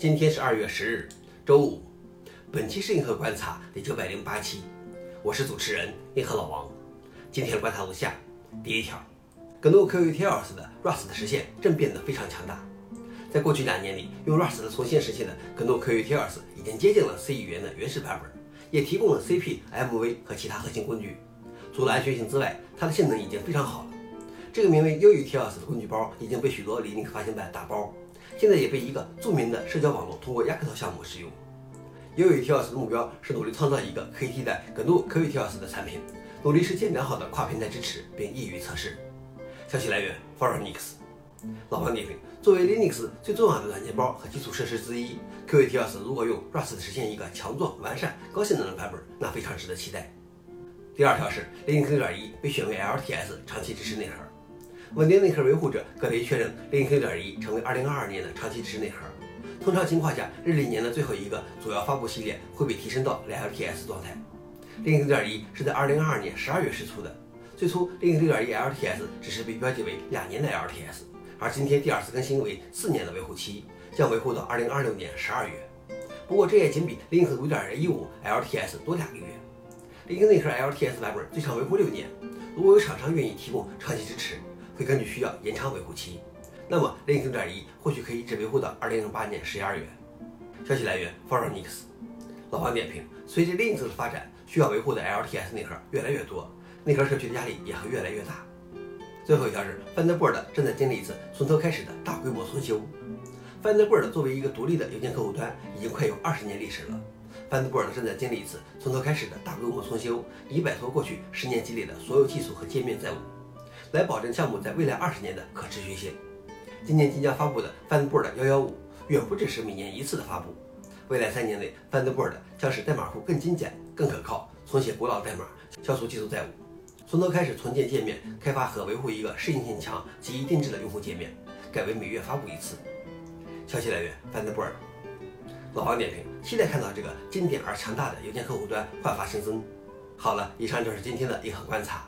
今天是二月十日，周五。本期是银河观察第九百零八期，我是主持人银河老王。今天的观察如下：第一条，GNU QUTLS 的 Rust 的实现正变得非常强大。在过去两年里，用 Rust 的重新实现的 GNU QUTLS 已经接近了 C 语言的原始版本，也提供了 CP、MV 和其他核心工具。除了安全性之外，它的性能已经非常好了。这个名为 UUTLS 的工具包已经被许多 Linux 发行版打包。现在也被一个著名的社交网络通过 Yocto 项目使用。UUTLS 的目标是努力创造一个可以替代 GNU QUTLS 的产品，努力实现良好的跨平台支持并易于测试。消息来源 f o r Linux。老王点评：作为 Linux 最重要的软件包和基础设施之一，QUTLS 如果用 Rust 实现一个强壮、完善、高性能的版本，那非常值得期待。第二条是 Linux 6.1被选为 LTS 长期支持内核。稳定内核维护者可以确认 Linux 6.1成为2022年的长期支持内核。通常情况下，日历年的最后一个主要发布系列会被提升到 LTS 状态。Linux 6.1是在2022年12月试出的。最初，Linux 6.1 LTS 只是被标记为两年的 LTS，而今天第二次更新为四年的维护期，将维护到2026年12月。不过，这也仅比 Linux 5.15 LTS 多两个月。Linux 内核 LTS 版本最长维护六年。如果有厂商愿意提供长期支持，会根据需要延长维护期，那么 Linux 6.1或许可以一直维护到2008年十一二月。消息来源 f o r Linux。老王点评：随着 Linux 的发展，需要维护的 LTS 内核越来越多，内核社区的压力也会越来越大。最后一条是 Thunderbird 正在经历一次从头开始的大规模重修。Thunderbird 作为一个独立的邮件客户端，已经快有二十年历史了。Thunderbird 正在经历一次从头开始的大规模重修，以摆脱过去十年积累的所有技术和界面债务。来保证项目在未来二十年的可持续性。今年即将发布的 Thunderbird 115远不只是每年一次的发布，未来三年内 Thunderbird 将使代码库更精简、更可靠，重写古老代码，消除技术债务，从头开始重建界面，开发和维护一个适应性强、极易定制的用户界面，改为每月发布一次。消息来源 Thunderbird。老王点评：期待看到这个经典而强大的邮件客户端焕发新生。好了，以上就是今天的银河观察。